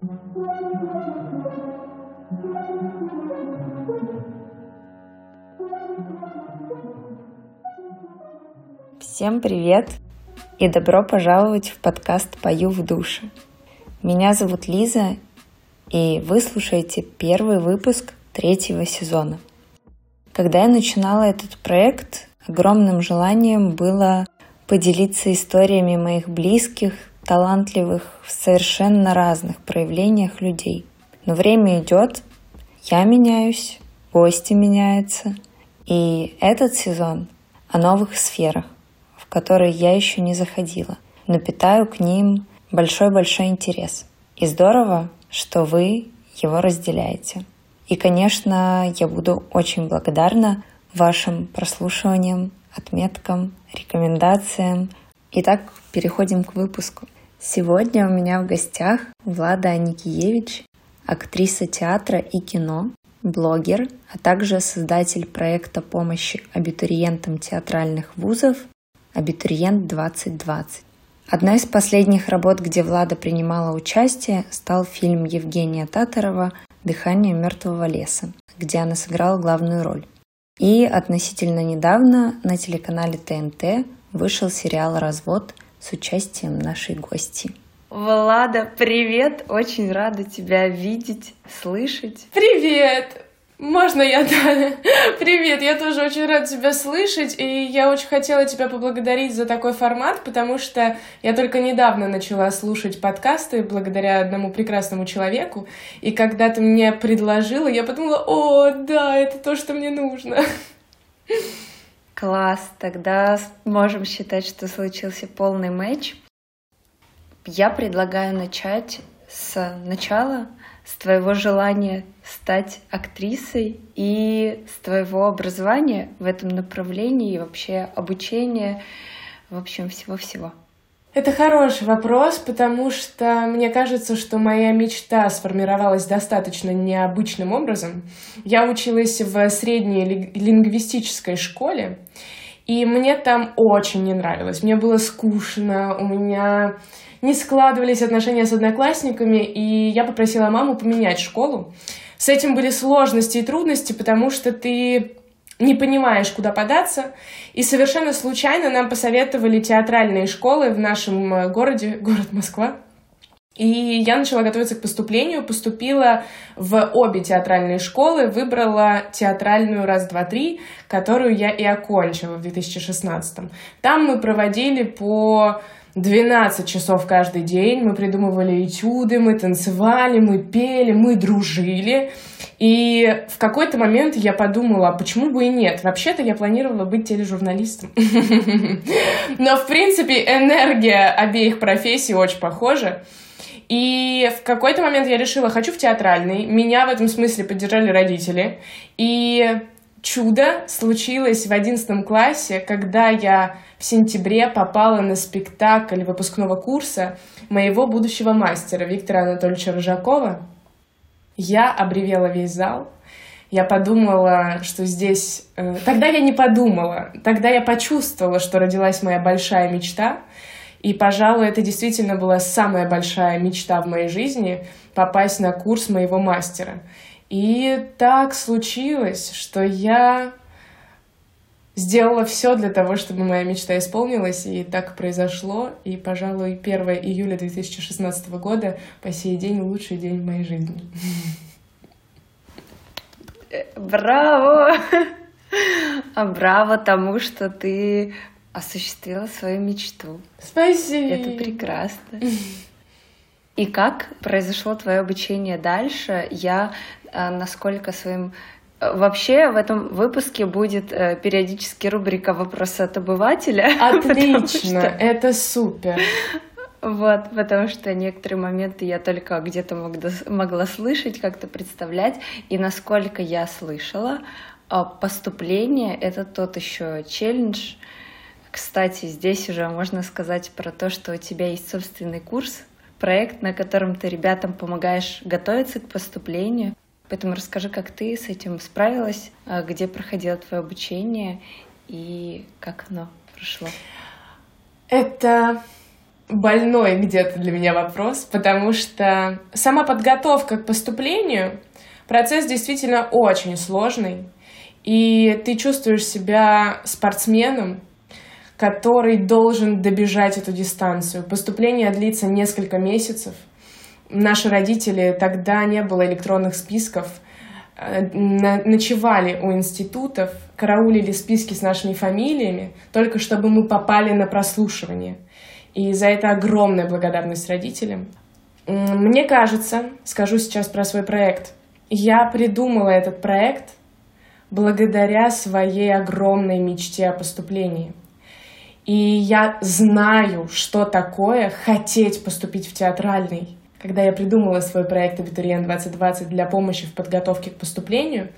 Всем привет и добро пожаловать в подкаст «Пою в душе». Меня зовут Лиза, и вы слушаете первый выпуск третьего сезона. Когда я начинала этот проект, огромным желанием было поделиться историями моих близких, талантливых, в совершенно разных проявлениях людей. Но время идет, я меняюсь, гости меняются, и этот сезон о новых сферах, в которые я еще не заходила, но питаю к ним большой-большой интерес. И здорово, что вы его разделяете. И, конечно, я буду очень благодарна вашим прослушиваниям, отметкам, рекомендациям. Итак, переходим к выпуску. Сегодня у меня в гостях Влада Аникиевич, актриса театра и кино, блогер, а также создатель проекта помощи абитуриентам театральных вузов «Абитуриент 2020». Одна из последних работ, где Влада принимала участие, стал фильм Евгения Татарова «Дыхание мертвого леса», где она сыграла главную роль. И относительно недавно на телеканале ТНТ вышел сериал «Развод» с участием нашей гости. Влада, привет! Очень рада тебя видеть, слышать. Привет! Можно я, да? Привет, я тоже очень рада тебя слышать, и я очень хотела тебя поблагодарить за такой формат, потому что я только недавно начала слушать подкасты благодаря одному прекрасному человеку, и когда ты мне предложила, я подумала, о, да, это то, что мне нужно. Класс, тогда можем считать, что случился полный матч. Я предлагаю начать с начала, с твоего желания стать актрисой и с твоего образования в этом направлении и вообще обучения, в общем, всего-всего? Это хороший вопрос, потому что мне кажется, что моя мечта сформировалась достаточно необычным образом. Я училась в средней лингвистической школе, и мне там очень не нравилось. Мне было скучно, у меня не складывались отношения с одноклассниками, и я попросила маму поменять школу. С этим были сложности и трудности, потому что ты не понимаешь, куда податься. И совершенно случайно нам посоветовали театральные школы в нашем э, городе, город Москва. И я начала готовиться к поступлению, поступила в обе театральные школы, выбрала театральную «Раз, два, три», которую я и окончила в 2016. Там мы проводили по 12 часов каждый день, мы придумывали этюды, мы танцевали, мы пели, мы дружили. И в какой-то момент я подумала, а почему бы и нет? Вообще-то я планировала быть тележурналистом. Но, в принципе, энергия обеих профессий очень похожа. И в какой-то момент я решила, хочу в театральный. Меня в этом смысле поддержали родители. И чудо случилось в одиннадцатом классе, когда я в сентябре попала на спектакль выпускного курса моего будущего мастера Виктора Анатольевича Рыжакова. Я обревела весь зал. Я подумала, что здесь... Э, тогда я не подумала. Тогда я почувствовала, что родилась моя большая мечта. И, пожалуй, это действительно была самая большая мечта в моей жизни — попасть на курс моего мастера. И так случилось, что я сделала все для того, чтобы моя мечта исполнилась, и так произошло. И, пожалуй, 1 июля 2016 года по сей день лучший день в моей жизни. Браво! А браво тому, что ты осуществила свою мечту. Спасибо. Это прекрасно. И как произошло твое обучение дальше? Я, насколько своим Вообще в этом выпуске будет э, периодически рубрика «Вопросы от обывателя». Отлично, что... это супер. Вот, потому что некоторые моменты я только где-то могла, могла слышать, как-то представлять. И насколько я слышала, а, поступление — это тот еще челлендж. Кстати, здесь уже можно сказать про то, что у тебя есть собственный курс, проект, на котором ты ребятам помогаешь готовиться к поступлению. Поэтому расскажи, как ты с этим справилась, а, где проходило твое обучение и как оно прошло. Это больной где-то для меня вопрос, потому что сама подготовка к поступлению процесс действительно очень сложный, и ты чувствуешь себя спортсменом, который должен добежать эту дистанцию. Поступление длится несколько месяцев. Наши родители, тогда не было электронных списков, э, ночевали у институтов, караулили списки с нашими фамилиями, только чтобы мы попали на прослушивание. И за это огромная благодарность родителям. Мне кажется, скажу сейчас про свой проект, я придумала этот проект благодаря своей огромной мечте о поступлении. И я знаю, что такое хотеть поступить в театральный. Когда я придумала свой проект «Абитуриент 2020» для помощи в подготовке к поступлению,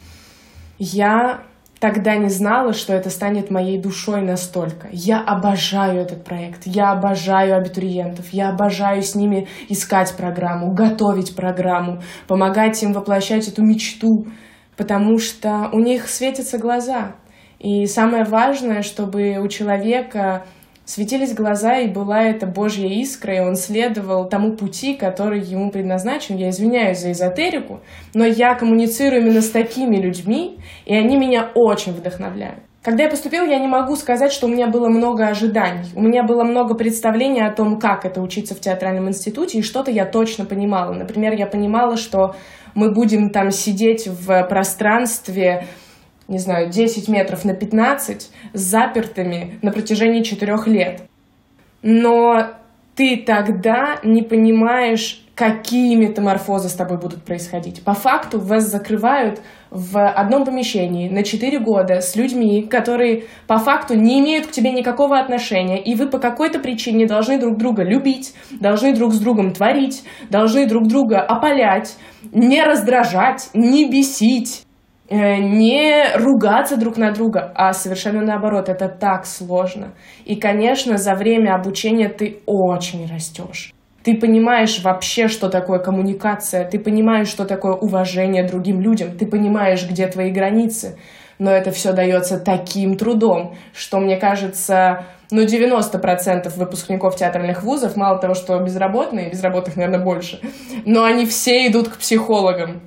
я тогда не знала, что это станет моей душой настолько. Я обожаю этот проект, я обожаю абитуриентов, я обожаю с ними искать программу, готовить программу, помогать им воплощать эту мечту, потому что у них светятся глаза. И самое важное, чтобы у человека светились глаза, и была эта Божья искра, и он следовал тому пути, который ему предназначен. Я извиняюсь за эзотерику, но я коммуницирую именно с такими людьми, и они меня очень вдохновляют. Когда я поступила, я не могу сказать, что у меня было много ожиданий. У меня было много представлений о том, как это учиться в театральном институте, и что-то я точно понимала. Например, я понимала, что мы будем там сидеть в пространстве не знаю, 10 метров на 15 с запертыми на протяжении 4 лет. Но ты тогда не понимаешь, какие метаморфозы с тобой будут происходить. По факту вас закрывают в одном помещении на 4 года с людьми, которые по факту не имеют к тебе никакого отношения, и вы по какой-то причине должны друг друга любить, должны друг с другом творить, должны друг друга опалять, не раздражать, не бесить. Э, не ругаться друг на друга, а совершенно наоборот, это так сложно. И, конечно, за время обучения ты очень растешь. Ты понимаешь вообще, что такое коммуникация, ты понимаешь, что такое уважение другим людям, ты понимаешь, где твои границы. Но это все дается таким трудом, что, мне кажется, ну, 90% выпускников театральных вузов, мало того, что безработные, безработных, наверное, больше, но они все идут к психологам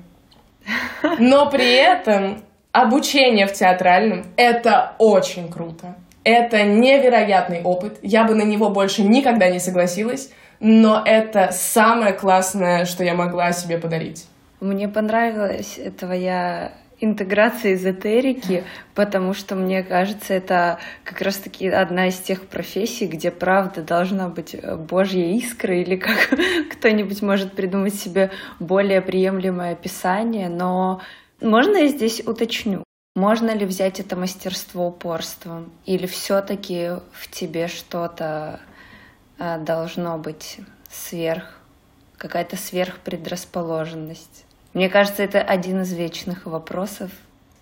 но при этом обучение в театральном — это очень круто. Это невероятный опыт. Я бы на него больше никогда не согласилась, но это самое классное, что я могла себе подарить. Мне понравилась твоя интеграция эзотерики, потому что, мне кажется, это как раз-таки одна из тех профессий, где правда должна быть божья искра, или как кто-нибудь может придумать себе более приемлемое описание, но можно я здесь уточню? Можно ли взять это мастерство упорством? Или все-таки в тебе что-то а, должно быть сверх, какая-то сверхпредрасположенность? Мне кажется, это один из вечных вопросов.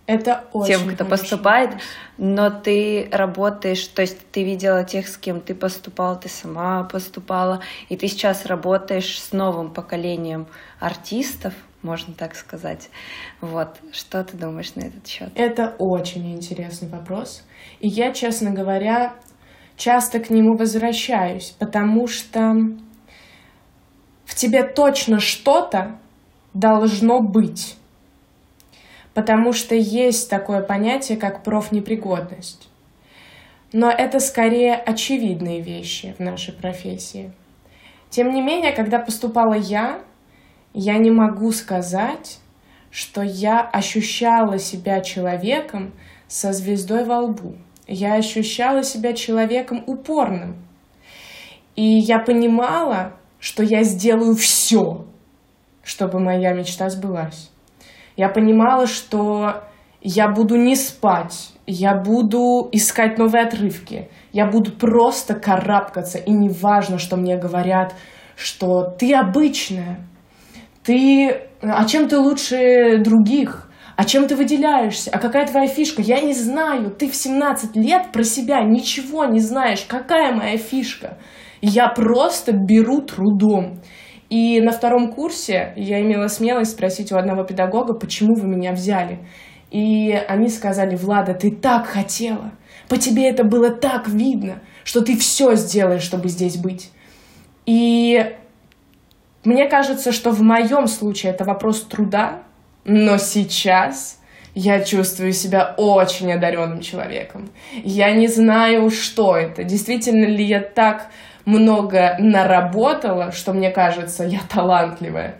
Это очень Тем, кто поступает, вопрос. но ты работаешь, то есть ты видела тех, с кем ты поступал, ты сама поступала, и ты сейчас работаешь с новым поколением артистов, можно так сказать. Вот, что ты думаешь на этот счет? Это очень интересный вопрос. И я, честно говоря, часто к нему возвращаюсь, потому что в тебе точно что-то должно быть. Потому что есть такое понятие, как профнепригодность. Но это скорее очевидные вещи в нашей профессии. Тем не менее, когда поступала я, я не могу сказать, что я ощущала себя человеком со звездой во лбу. Я ощущала себя человеком упорным. И я понимала, что я сделаю все, чтобы моя мечта сбылась. Я понимала, что я буду не спать, я буду искать новые отрывки, я буду просто карабкаться, и не важно, что мне говорят, что ты обычная, ты... А чем ты лучше других? А чем ты выделяешься? А какая твоя фишка? Я не знаю. Ты в 17 лет про себя ничего не знаешь. Какая моя фишка? Я просто беру трудом. И на втором курсе я имела смелость спросить у одного педагога, почему вы меня взяли. И они сказали, Влада, ты так хотела, по тебе это было так видно, что ты все сделаешь, чтобы здесь быть. И мне кажется, что в моем случае это вопрос труда, но сейчас я чувствую себя очень одаренным человеком. Я не знаю, что это. Действительно ли я так много наработала, что мне кажется, я талантливая.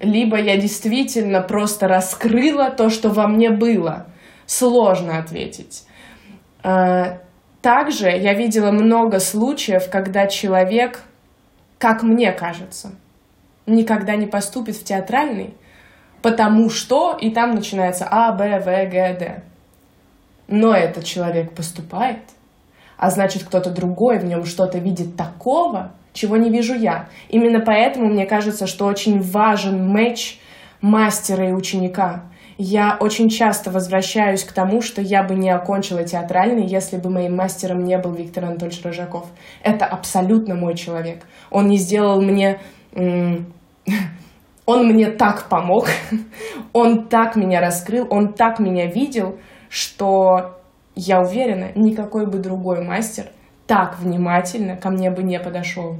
Либо я действительно просто раскрыла то, что во мне было. Сложно ответить. А, также я видела много случаев, когда человек, как мне кажется, никогда не поступит в театральный, потому что, и там начинается А, Б, В, Г, Д. Но этот человек поступает, а значит, кто-то другой в нем что-то видит такого, чего не вижу я. Именно поэтому мне кажется, что очень важен матч мастера и ученика. Я очень часто возвращаюсь к тому, что я бы не окончила театральный, если бы моим мастером не был Виктор Анатольевич Рожаков. Это абсолютно мой человек. Он не сделал мне он мне так помог, он так меня раскрыл, он так меня видел, что я уверена, никакой бы другой мастер так внимательно ко мне бы не подошел.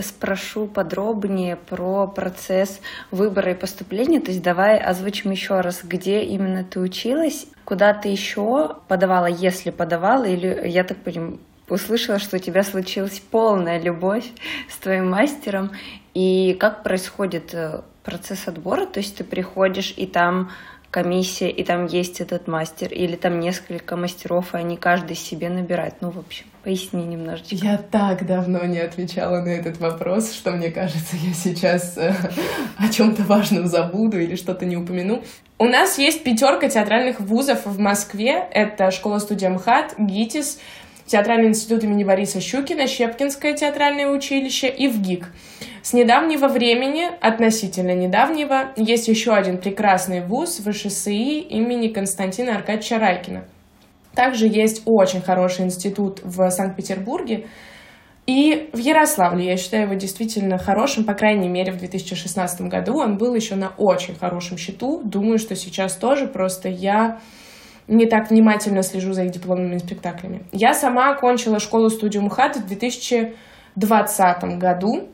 Спрошу подробнее про процесс выбора и поступления. То есть давай озвучим еще раз, где именно ты училась, куда ты еще подавала, если подавала, или я так понимаю, услышала, что у тебя случилась полная любовь с твоим мастером, и как происходит э, процесс отбора? То есть ты приходишь, и там комиссия, и там есть этот мастер, или там несколько мастеров, и они каждый себе набирают. Ну, в общем, поясни немножечко. Я так давно не отвечала на этот вопрос, что мне кажется, я сейчас э, о чем-то важном забуду или что-то не упомяну. У нас есть пятерка театральных вузов в Москве. Это школа-студия МХАТ, ГИТИС, Театральный институт имени Бориса Щукина, Щепкинское театральное училище и ВГИК. С недавнего времени, относительно недавнего, есть еще один прекрасный вуз ВШСИ имени Константина Аркадьевича Райкина. Также есть очень хороший институт в Санкт-Петербурге, и в Ярославле я считаю его действительно хорошим, по крайней мере, в 2016 году он был еще на очень хорошем счету. Думаю, что сейчас тоже, просто я не так внимательно слежу за их дипломными спектаклями. Я сама окончила школу-студию МХАТ в 2020 году.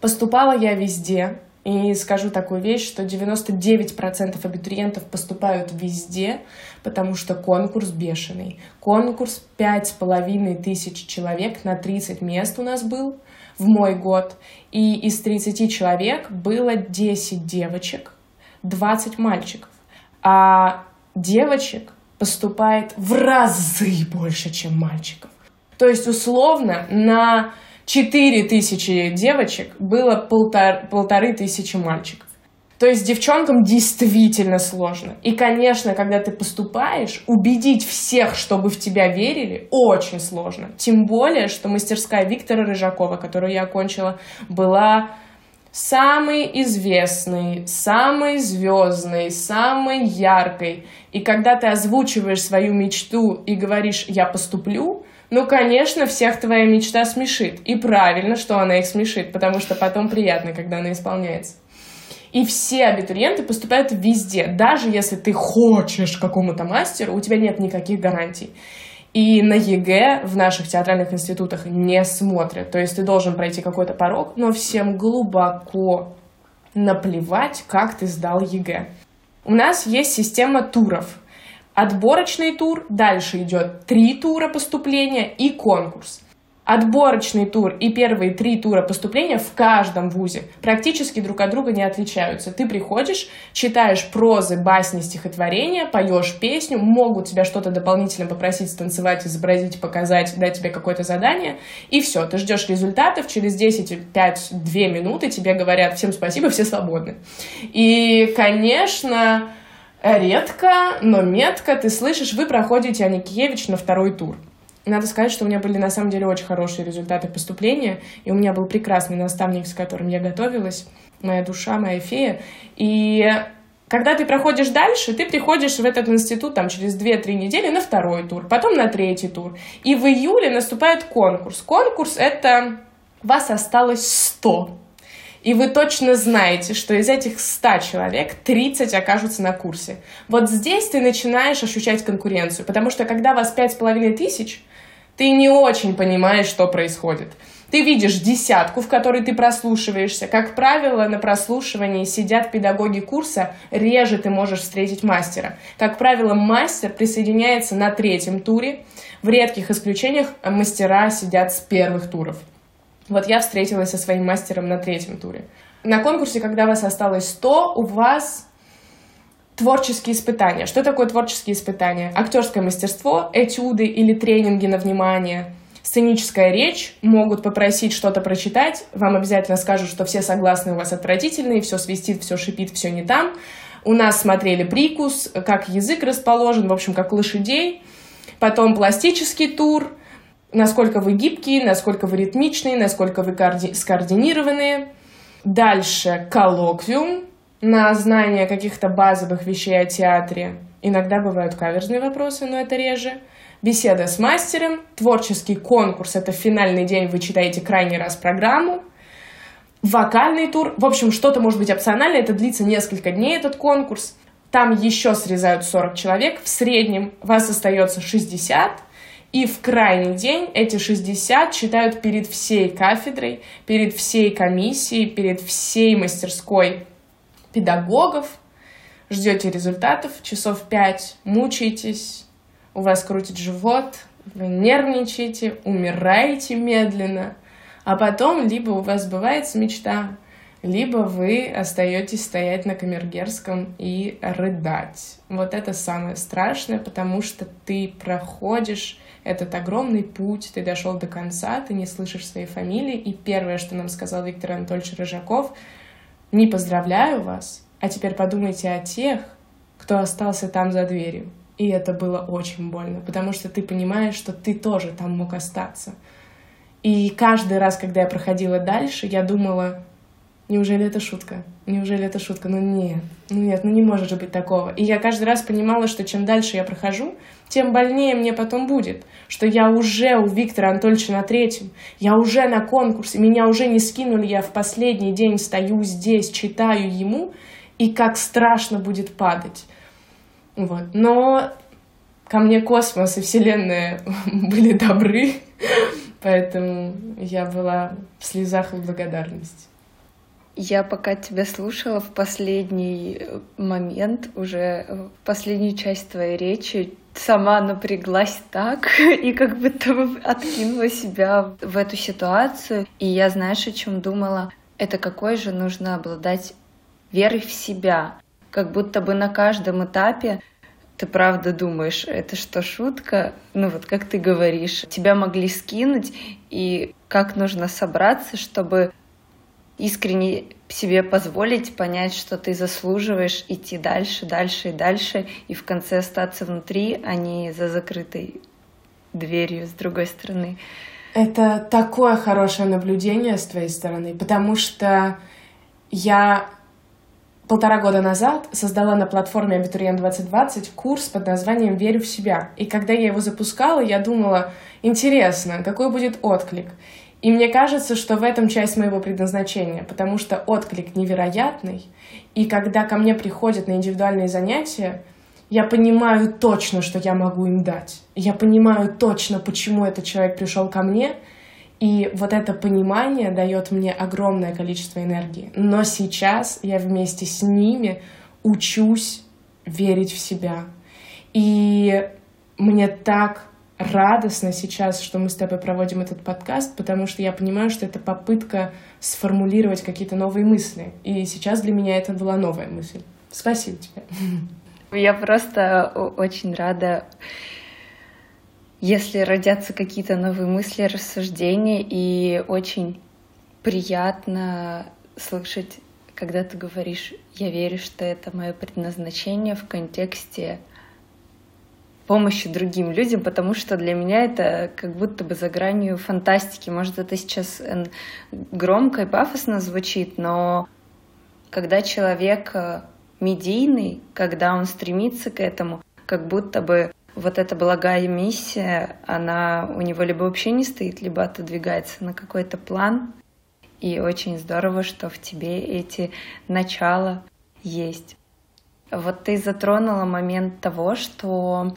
Поступала я везде. И скажу такую вещь, что 99% абитуриентов поступают везде, потому что конкурс бешеный. Конкурс пять с половиной тысяч человек на 30 мест у нас был в мой год. И из 30 человек было 10 девочек, 20 мальчиков. А девочек поступает в разы больше, чем мальчиков. То есть, условно, на 4 тысячи девочек было полтор, полторы тысячи мальчиков. То есть девчонкам действительно сложно. И, конечно, когда ты поступаешь, убедить всех, чтобы в тебя верили, очень сложно. Тем более, что мастерская Виктора Рыжакова, которую я окончила, была самый известный, самый звездный, самый яркой. И когда ты озвучиваешь свою мечту и говоришь «я поступлю», ну, конечно, всех твоя мечта смешит. И правильно, что она их смешит, потому что потом приятно, когда она исполняется. И все абитуриенты поступают везде. Даже если ты хочешь какому-то мастеру, у тебя нет никаких гарантий. И на ЕГЭ в наших театральных институтах не смотрят. То есть ты должен пройти какой-то порог, но всем глубоко наплевать, как ты сдал ЕГЭ. У нас есть система туров. Отборочный тур, дальше идет три тура поступления и конкурс отборочный тур и первые три тура поступления в каждом вузе практически друг от друга не отличаются. Ты приходишь, читаешь прозы, басни, стихотворения, поешь песню, могут тебя что-то дополнительно попросить станцевать, изобразить, показать, дать тебе какое-то задание, и все, ты ждешь результатов, через 10, 5, 2 минуты тебе говорят всем спасибо, все свободны. И, конечно, редко, но метко ты слышишь, вы проходите Аникиевич на второй тур. Надо сказать, что у меня были на самом деле очень хорошие результаты поступления, и у меня был прекрасный наставник, с которым я готовилась, моя душа, моя фея. И когда ты проходишь дальше, ты приходишь в этот институт там, через 2-3 недели на второй тур, потом на третий тур. И в июле наступает конкурс. Конкурс — это вас осталось 100. И вы точно знаете, что из этих 100 человек 30 окажутся на курсе. Вот здесь ты начинаешь ощущать конкуренцию, потому что когда вас 5,5 тысяч, ты не очень понимаешь, что происходит. Ты видишь десятку, в которой ты прослушиваешься. Как правило, на прослушивании сидят педагоги курса, реже ты можешь встретить мастера. Как правило, мастер присоединяется на третьем туре. В редких исключениях мастера сидят с первых туров. Вот я встретилась со своим мастером на третьем туре. На конкурсе, когда вас осталось 100, у вас творческие испытания. Что такое творческие испытания? Актерское мастерство, этюды или тренинги на внимание – сценическая речь, могут попросить что-то прочитать, вам обязательно скажут, что все согласны у вас отвратительные, все свистит, все шипит, все не там. У нас смотрели прикус, как язык расположен, в общем, как лошадей. Потом пластический тур, насколько вы гибкие, насколько вы ритмичные, насколько вы коорди- скоординированные. Дальше коллоквиум на знание каких-то базовых вещей о театре. Иногда бывают каверзные вопросы, но это реже беседа с мастером, творческий конкурс, это финальный день, вы читаете крайний раз программу, вокальный тур, в общем, что-то может быть опциональное, это длится несколько дней, этот конкурс. Там еще срезают 40 человек, в среднем вас остается 60, и в крайний день эти 60 читают перед всей кафедрой, перед всей комиссией, перед всей мастерской педагогов. Ждете результатов, часов 5 мучаетесь, у вас крутит живот, вы нервничаете, умираете медленно, а потом либо у вас сбывается мечта, либо вы остаетесь стоять на Камергерском и рыдать. Вот это самое страшное, потому что ты проходишь этот огромный путь, ты дошел до конца, ты не слышишь своей фамилии, и первое, что нам сказал Виктор Анатольевич Рыжаков, не поздравляю вас, а теперь подумайте о тех, кто остался там за дверью. И это было очень больно, потому что ты понимаешь, что ты тоже там мог остаться. И каждый раз, когда я проходила дальше, я думала, неужели это шутка? Неужели это шутка? Ну нет, ну нет, ну не может же быть такого. И я каждый раз понимала, что чем дальше я прохожу, тем больнее мне потом будет, что я уже у Виктора Анатольевича на третьем, я уже на конкурсе, меня уже не скинули, я в последний день стою здесь, читаю ему, и как страшно будет падать. Вот. Но ко мне космос и Вселенная были добры, поэтому я была в слезах и благодарности. Я пока тебя слушала в последний момент, уже в последнюю часть твоей речи, сама напряглась так и как будто бы откинула себя в эту ситуацию. И я, знаешь, о чем думала? Это какой же нужно обладать верой в себя. Как будто бы на каждом этапе ты правда думаешь, это что, шутка? Ну вот как ты говоришь, тебя могли скинуть, и как нужно собраться, чтобы искренне себе позволить понять, что ты заслуживаешь идти дальше, дальше и дальше, и в конце остаться внутри, а не за закрытой дверью с другой стороны. Это такое хорошее наблюдение с твоей стороны, потому что я полтора года назад создала на платформе Абитуриент 2020 курс под названием «Верю в себя». И когда я его запускала, я думала, интересно, какой будет отклик. И мне кажется, что в этом часть моего предназначения, потому что отклик невероятный. И когда ко мне приходят на индивидуальные занятия, я понимаю точно, что я могу им дать. Я понимаю точно, почему этот человек пришел ко мне — и вот это понимание дает мне огромное количество энергии. Но сейчас я вместе с ними учусь верить в себя. И мне так радостно сейчас, что мы с тобой проводим этот подкаст, потому что я понимаю, что это попытка сформулировать какие-то новые мысли. И сейчас для меня это была новая мысль. Спасибо тебе. Я просто очень рада если родятся какие-то новые мысли, рассуждения, и очень приятно слышать, когда ты говоришь, я верю, что это мое предназначение в контексте помощи другим людям, потому что для меня это как будто бы за гранью фантастики. Может, это сейчас громко и пафосно звучит, но когда человек э, медийный, когда он стремится к этому, как будто бы вот эта благая миссия, она у него либо вообще не стоит, либо отодвигается на какой-то план. И очень здорово, что в тебе эти начала есть. Вот ты затронула момент того, что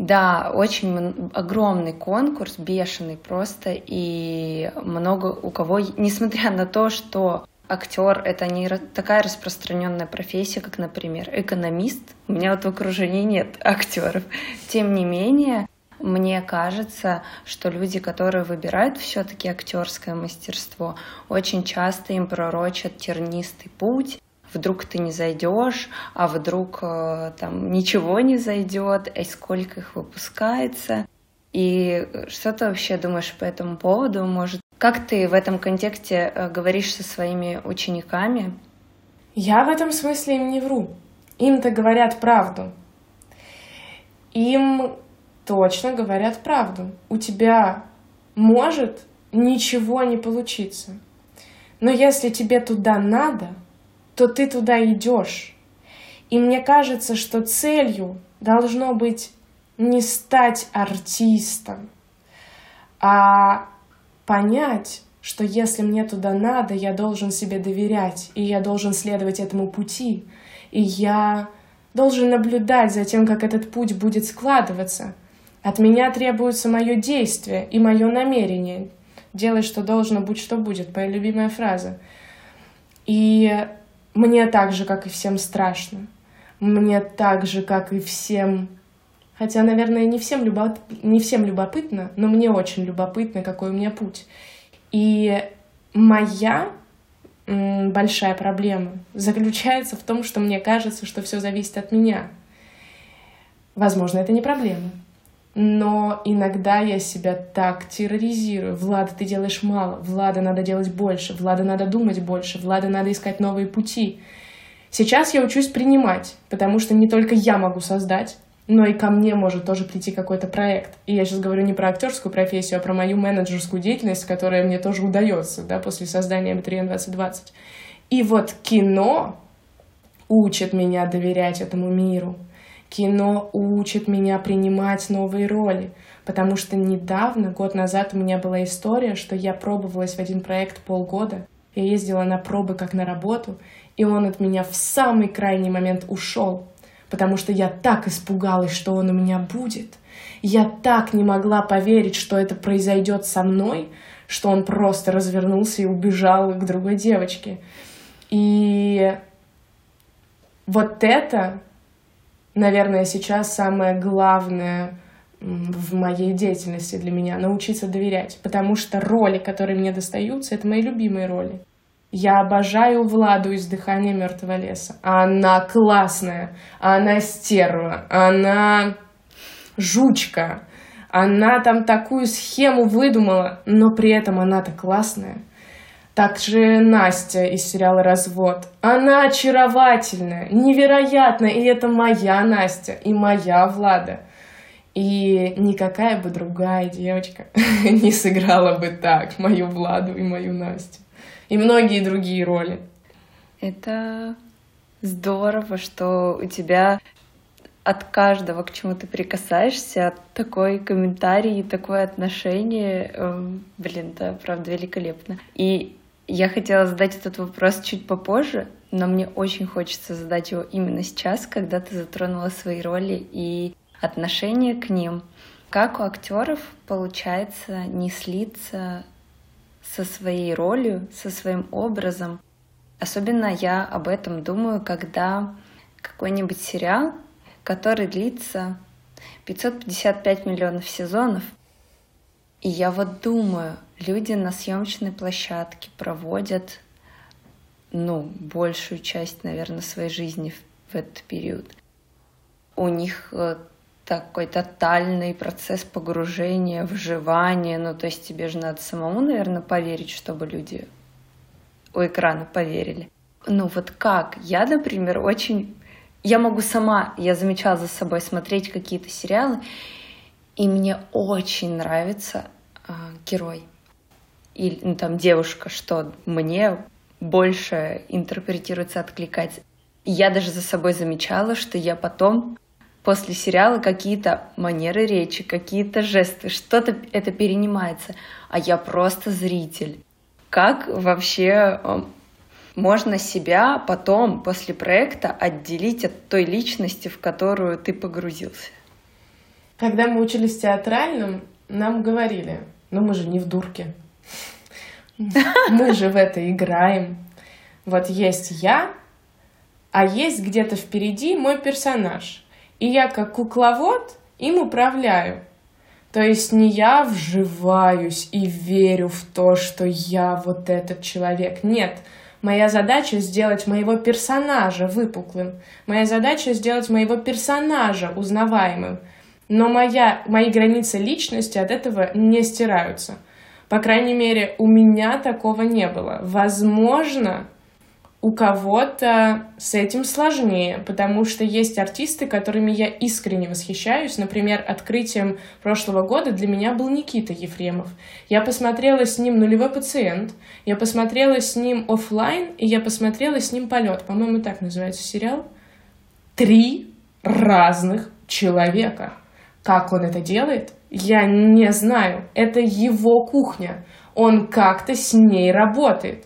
Да, очень огромный конкурс, бешеный просто, и много у кого, несмотря на то, что актер это не такая распространенная профессия, как, например, экономист. У меня вот в окружении нет актеров. Тем не менее, мне кажется, что люди, которые выбирают все-таки актерское мастерство, очень часто им пророчат тернистый путь, вдруг ты не зайдешь, а вдруг э, там ничего не зайдет, и сколько их выпускается. И что ты вообще думаешь по этому поводу? Может, как ты в этом контексте э, говоришь со своими учениками? Я в этом смысле им не вру. Им-то говорят правду. Им точно говорят правду. У тебя может ничего не получиться. Но если тебе туда надо, то ты туда идешь. И мне кажется, что целью должно быть не стать артистом, а понять, что если мне туда надо, я должен себе доверять, и я должен следовать этому пути, и я должен наблюдать за тем, как этот путь будет складываться. От меня требуется мое действие и мое намерение. Делай, что должно, будь что будет, моя любимая фраза. И мне так же, как и всем, страшно. Мне так же, как и всем... Хотя, наверное, не всем, любоп... не всем любопытно, но мне очень любопытно, какой у меня путь. И моя большая проблема заключается в том, что мне кажется, что все зависит от меня. Возможно, это не проблема. Но иногда я себя так терроризирую. Влада, ты делаешь мало. Влада, надо делать больше. Влада, надо думать больше. Влада, надо искать новые пути. Сейчас я учусь принимать, потому что не только я могу создать, но и ко мне может тоже прийти какой-то проект. И я сейчас говорю не про актерскую профессию, а про мою менеджерскую деятельность, которая мне тоже удается, да, после создания Абитуриент 2020. И вот кино учит меня доверять этому миру. Кино учит меня принимать новые роли, потому что недавно, год назад, у меня была история, что я пробовалась в один проект полгода. Я ездила на пробы как на работу, и он от меня в самый крайний момент ушел, потому что я так испугалась, что он у меня будет. Я так не могла поверить, что это произойдет со мной, что он просто развернулся и убежал к другой девочке. И вот это наверное, сейчас самое главное в моей деятельности для меня — научиться доверять. Потому что роли, которые мне достаются, это мои любимые роли. Я обожаю Владу из «Дыхания мертвого леса». Она классная, она стерва, она жучка, она там такую схему выдумала, но при этом она-то классная. Также Настя из сериала «Развод». Она очаровательная, невероятная, и это моя Настя, и моя Влада. И никакая бы другая девочка не сыграла бы так мою Владу и мою Настю. И многие другие роли. Это здорово, что у тебя от каждого, к чему ты прикасаешься, такой комментарий, такое отношение, эм, блин, да, правда, великолепно. И я хотела задать этот вопрос чуть попозже, но мне очень хочется задать его именно сейчас, когда ты затронула свои роли и отношение к ним. Как у актеров получается не слиться со своей ролью, со своим образом? Особенно я об этом думаю, когда какой-нибудь сериал, который длится 555 миллионов сезонов, и я вот думаю, люди на съемочной площадке проводят, ну, большую часть, наверное, своей жизни в, этот период. У них э, такой тотальный процесс погружения, вживания. Ну, то есть тебе же надо самому, наверное, поверить, чтобы люди у экрана поверили. Ну вот как? Я, например, очень... Я могу сама, я замечала за собой смотреть какие-то сериалы, и мне очень нравится э, герой. Или ну, там девушка, что мне больше интерпретируется, откликается. я даже за собой замечала, что я потом после сериала какие-то манеры речи, какие-то жесты, что-то это перенимается, а я просто зритель. Как вообще можно себя потом после проекта отделить от той личности, в которую ты погрузился? Когда мы учились в театральном, нам говорили, ну мы же не в дурке. Мы же в это играем. Вот есть я, а есть где-то впереди мой персонаж. И я как кукловод им управляю. То есть не я вживаюсь и верю в то, что я вот этот человек. Нет, моя задача сделать моего персонажа выпуклым. Моя задача сделать моего персонажа узнаваемым. Но моя, мои границы личности от этого не стираются. По крайней мере, у меня такого не было. Возможно, у кого-то с этим сложнее, потому что есть артисты, которыми я искренне восхищаюсь. Например, открытием прошлого года для меня был Никита Ефремов. Я посмотрела с ним «Нулевой пациент», я посмотрела с ним офлайн, и я посмотрела с ним «Полет». По-моему, так называется сериал. Три разных человека. Как он это делает, я не знаю. Это его кухня. Он как-то с ней работает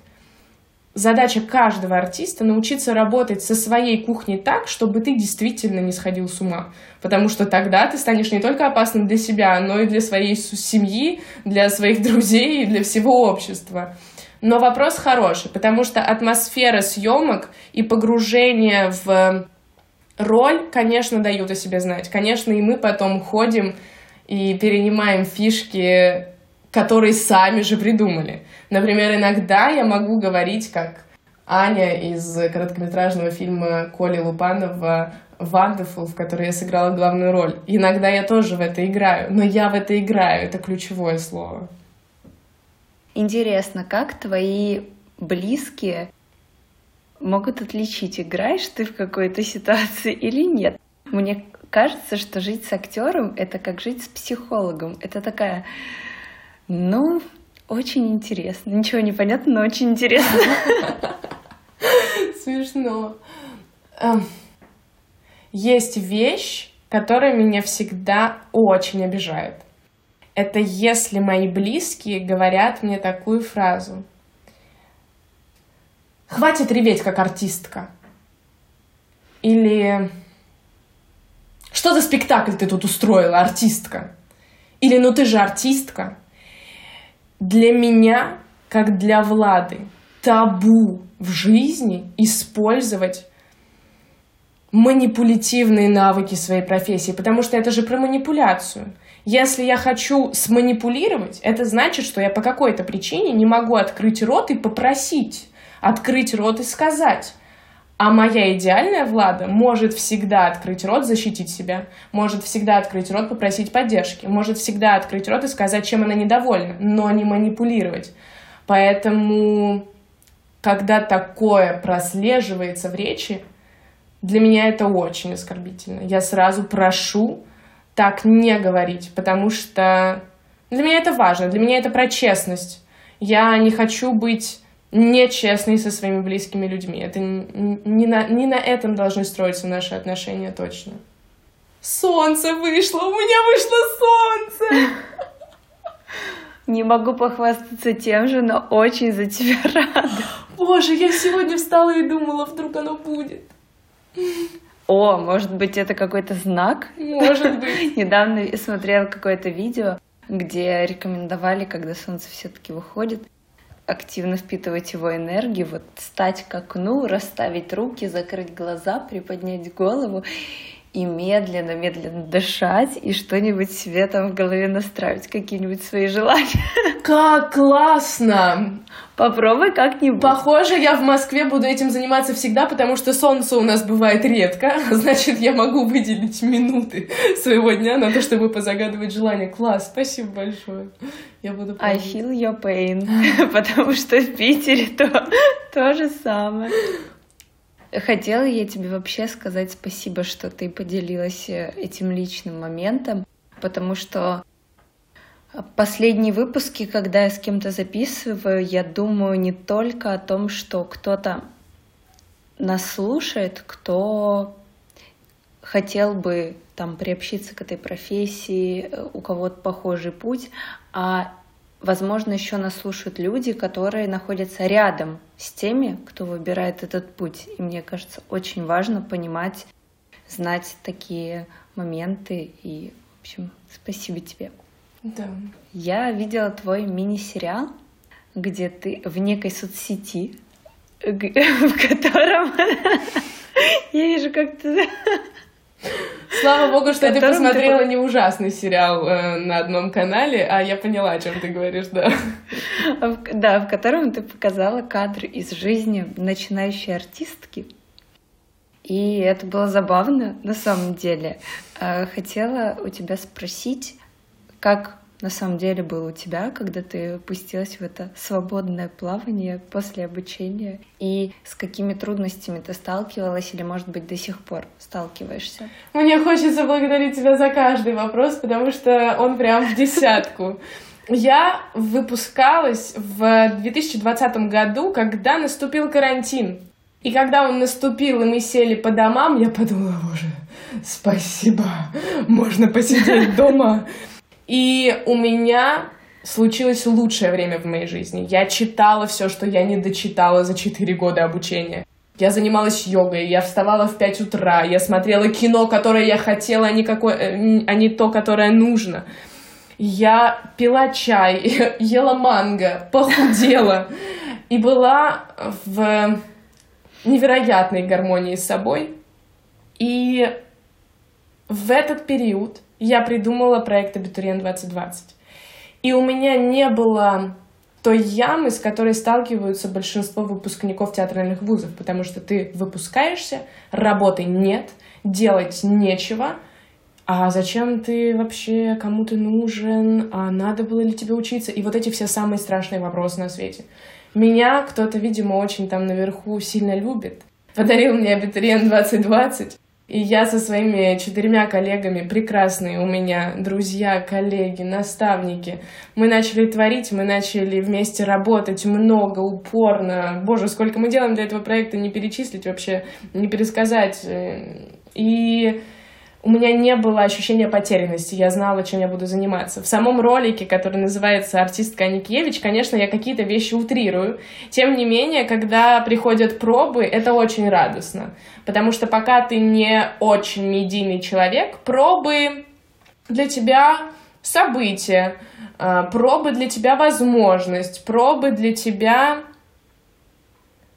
задача каждого артиста научиться работать со своей кухней так, чтобы ты действительно не сходил с ума. Потому что тогда ты станешь не только опасным для себя, но и для своей семьи, для своих друзей и для всего общества. Но вопрос хороший, потому что атмосфера съемок и погружение в роль, конечно, дают о себе знать. Конечно, и мы потом ходим и перенимаем фишки которые сами же придумали. Например, иногда я могу говорить, как Аня из короткометражного фильма Коли Лупанова «Wonderful», в которой я сыграла главную роль. Иногда я тоже в это играю, но я в это играю, это ключевое слово. Интересно, как твои близкие могут отличить, играешь ты в какой-то ситуации или нет? Мне кажется, что жить с актером это как жить с психологом. Это такая ну, очень интересно. Ничего не понятно, но очень интересно. Смешно. Эм, есть вещь, которая меня всегда очень обижает. Это если мои близкие говорят мне такую фразу. Хватит реветь, как артистка. Или что за спектакль ты тут устроила, артистка? Или ну ты же артистка для меня, как для Влады, табу в жизни использовать манипулятивные навыки своей профессии, потому что это же про манипуляцию. Если я хочу сманипулировать, это значит, что я по какой-то причине не могу открыть рот и попросить, открыть рот и сказать. А моя идеальная Влада может всегда открыть рот, защитить себя, может всегда открыть рот, попросить поддержки, может всегда открыть рот и сказать, чем она недовольна, но не манипулировать. Поэтому, когда такое прослеживается в речи, для меня это очень оскорбительно. Я сразу прошу так не говорить, потому что для меня это важно, для меня это про честность. Я не хочу быть нечестный со своими близкими людьми. Это не на, не на этом должны строиться наши отношения точно. Солнце вышло! У меня вышло солнце! Не могу похвастаться тем же, но очень за тебя рада. Боже, я сегодня встала и думала, вдруг оно будет. О, может быть, это какой-то знак? Может быть. Недавно смотрела какое-то видео, где рекомендовали, когда солнце все-таки выходит, активно впитывать его энергию, вот стать к окну, расставить руки, закрыть глаза, приподнять голову и медленно-медленно дышать и что-нибудь себе там в голове настраивать, какие-нибудь свои желания. Как классно! Попробуй как-нибудь. Похоже, я в Москве буду этим заниматься всегда, потому что солнце у нас бывает редко. Значит, я могу выделить минуты своего дня на то, чтобы позагадывать желание. Класс, спасибо большое. Я буду пробовать. I feel your pain, потому что в Питере то, то же самое. Хотела я тебе вообще сказать спасибо, что ты поделилась э, этим личным моментом, потому что последние выпуски, когда я с кем-то записываю, я думаю не только о том, что кто-то нас слушает, кто хотел бы там приобщиться к этой профессии, э, у кого-то похожий путь, а Возможно, еще нас слушают люди, которые находятся рядом с теми, кто выбирает этот путь. И мне кажется, очень важно понимать, знать такие моменты и В общем, спасибо тебе. Да. Я видела твой мини-сериал, где ты в некой соцсети, в котором я вижу, как ты Слава богу, что ты посмотрела ты... не ужасный сериал э, на одном канале, а я поняла, о чем ты говоришь, да. Да, в котором ты показала кадр из жизни начинающей артистки. И это было забавно на самом деле. А, хотела у тебя спросить, как на самом деле было у тебя, когда ты пустилась в это свободное плавание после обучения? И с какими трудностями ты сталкивалась или, может быть, до сих пор сталкиваешься? Мне хочется благодарить тебя за каждый вопрос, потому что он прям в десятку. Я выпускалась в 2020 году, когда наступил карантин. И когда он наступил, и мы сели по домам, я подумала, боже, спасибо, можно посидеть дома. И у меня случилось лучшее время в моей жизни. Я читала все, что я не дочитала за 4 года обучения. Я занималась йогой, я вставала в 5 утра, я смотрела кино, которое я хотела, а не, какое, э, а не то, которое нужно. Я пила чай, ела манго, похудела и была в невероятной гармонии с собой. И в этот период я придумала проект «Абитуриент 2020». И у меня не было той ямы, с которой сталкиваются большинство выпускников театральных вузов, потому что ты выпускаешься, работы нет, делать нечего, а зачем ты вообще, кому ты нужен, а надо было ли тебе учиться, и вот эти все самые страшные вопросы на свете. Меня кто-то, видимо, очень там наверху сильно любит. Подарил мне абитуриент 2020, и я со своими четырьмя коллегами, прекрасные у меня друзья, коллеги, наставники, мы начали творить, мы начали вместе работать много, упорно. Боже, сколько мы делаем для этого проекта, не перечислить вообще, не пересказать. И у меня не было ощущения потерянности, я знала, чем я буду заниматься. В самом ролике, который называется «Артистка Аникевич», конечно, я какие-то вещи утрирую. Тем не менее, когда приходят пробы, это очень радостно. Потому что пока ты не очень медийный человек, пробы для тебя события, а, пробы для тебя возможность, пробы для тебя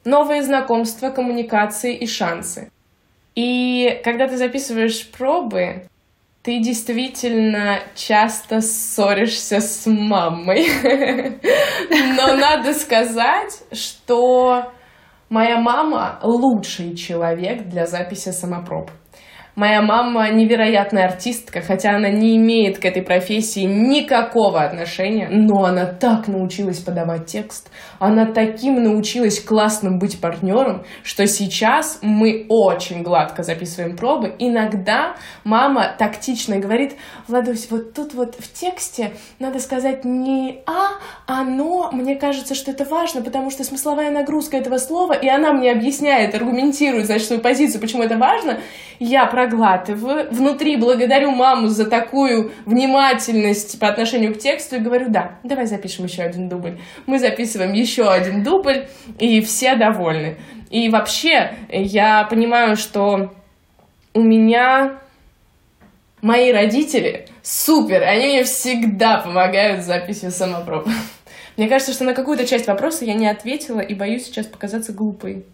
новые знакомства, коммуникации и шансы. И когда ты записываешь пробы, ты действительно часто ссоришься с мамой. Но надо сказать, что моя мама лучший человек для записи самопроб. Моя мама невероятная артистка, хотя она не имеет к этой профессии никакого отношения, но она так научилась подавать текст, она таким научилась классным быть партнером, что сейчас мы очень гладко записываем пробы. Иногда мама тактично говорит, Владусь, вот тут вот в тексте надо сказать не «а», а «но». Мне кажется, что это важно, потому что смысловая нагрузка этого слова, и она мне объясняет, аргументирует, значит, свою позицию, почему это важно. Я про проглатываю, внутри благодарю маму за такую внимательность по отношению к тексту и говорю, да, давай запишем еще один дубль. Мы записываем еще один дубль, и все довольны. И вообще, я понимаю, что у меня мои родители супер, они мне всегда помогают с записью самопроб. Мне кажется, что на какую-то часть вопроса я не ответила и боюсь сейчас показаться глупой.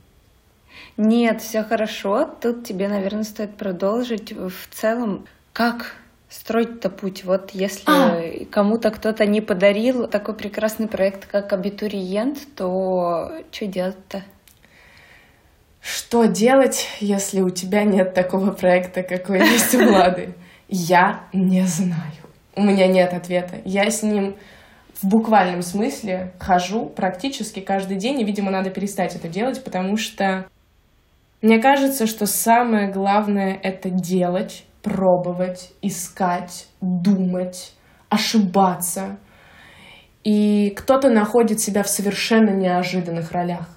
Нет, все хорошо. Тут тебе, наверное, стоит продолжить. В целом, как строить-то путь? Вот если а. кому-то кто-то не подарил такой прекрасный проект, как абитуриент, то что делать-то? Что делать, если у тебя нет такого проекта, какой есть у Влады? Я не знаю. У меня нет ответа. Я с ним в буквальном смысле хожу практически каждый день, и, видимо, надо перестать это делать, потому что мне кажется, что самое главное — это делать, пробовать, искать, думать, ошибаться. И кто-то находит себя в совершенно неожиданных ролях.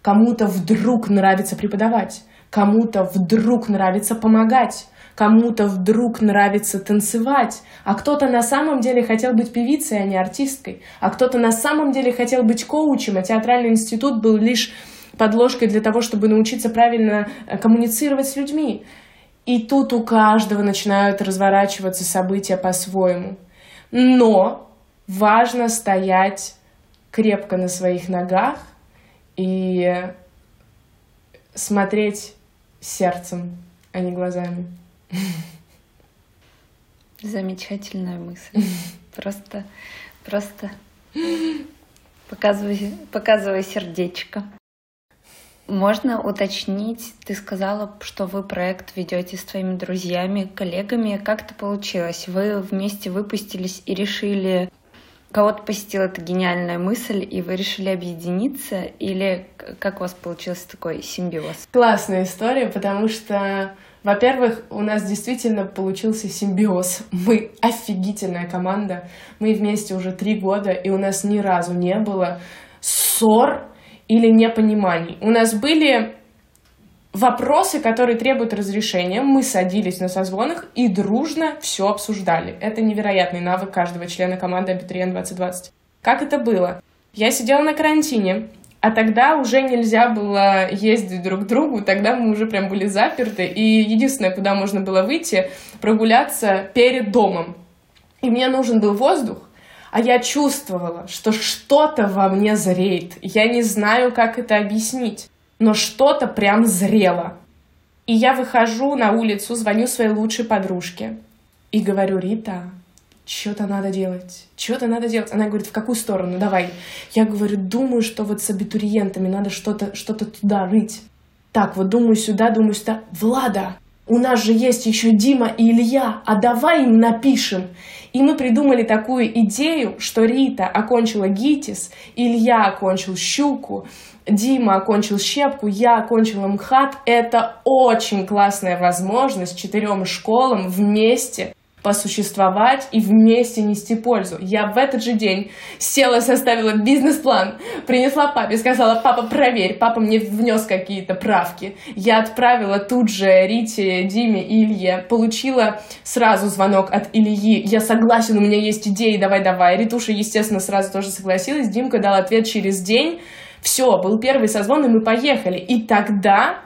Кому-то вдруг нравится преподавать, кому-то вдруг нравится помогать, кому-то вдруг нравится танцевать, а кто-то на самом деле хотел быть певицей, а не артисткой, а кто-то на самом деле хотел быть коучем, а театральный институт был лишь подложкой для того, чтобы научиться правильно э, коммуницировать с людьми. И тут у каждого начинают разворачиваться события по-своему. Но важно стоять крепко на своих ногах и смотреть сердцем, а не глазами. Замечательная мысль. Просто, просто показывай, показывай сердечко. Можно уточнить, ты сказала, что вы проект ведете с твоими друзьями, коллегами. Как это получилось? Вы вместе выпустились и решили кого-то посетила эта гениальная мысль, и вы решили объединиться, или как у вас получился такой симбиоз? Классная история, потому что, во-первых, у нас действительно получился симбиоз. Мы офигительная команда, мы вместе уже три года, и у нас ни разу не было ссор или непониманий. У нас были вопросы, которые требуют разрешения, мы садились на созвонах и дружно все обсуждали. Это невероятный навык каждого члена команды Абитуриент 2020. Как это было? Я сидела на карантине, а тогда уже нельзя было ездить друг к другу, тогда мы уже прям были заперты, и единственное, куда можно было выйти, прогуляться перед домом. И мне нужен был воздух, а я чувствовала, что что-то во мне зреет. Я не знаю, как это объяснить но что-то прям зрело. И я выхожу на улицу, звоню своей лучшей подружке и говорю, Рита, что-то надо делать, что-то надо делать. Она говорит, в какую сторону, давай. Я говорю, думаю, что вот с абитуриентами надо что-то что туда рыть. Так, вот думаю сюда, думаю сюда. Влада, у нас же есть еще Дима и Илья, а давай им напишем. И мы придумали такую идею, что Рита окончила ГИТИС, Илья окончил Щуку, Дима окончил щепку, я окончила МХАТ. Это очень классная возможность четырем школам вместе посуществовать и вместе нести пользу. Я в этот же день села, составила бизнес-план, принесла папе, сказала, папа, проверь. Папа мне внес какие-то правки. Я отправила тут же Рите, Диме и Илье. Получила сразу звонок от Ильи. Я согласен, у меня есть идеи, давай-давай. Ритуша, естественно, сразу тоже согласилась. Димка дал ответ через день. Все, был первый созвон, и мы поехали. И тогда,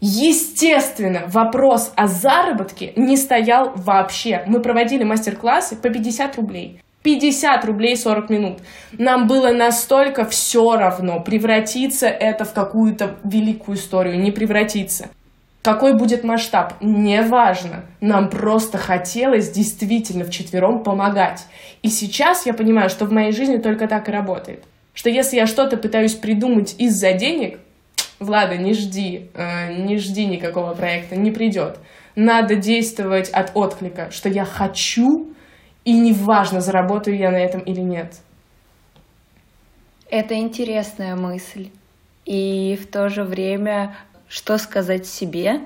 естественно, вопрос о заработке не стоял вообще. Мы проводили мастер-классы по 50 рублей. 50 рублей 40 минут. Нам было настолько все равно, превратиться это в какую-то великую историю, не превратиться. Какой будет масштаб, неважно. Нам просто хотелось действительно вчетвером помогать. И сейчас я понимаю, что в моей жизни только так и работает что если я что-то пытаюсь придумать из-за денег, Влада, не жди, э, не жди никакого проекта, не придет. Надо действовать от отклика, что я хочу, и неважно, заработаю я на этом или нет. Это интересная мысль. И в то же время, что сказать себе,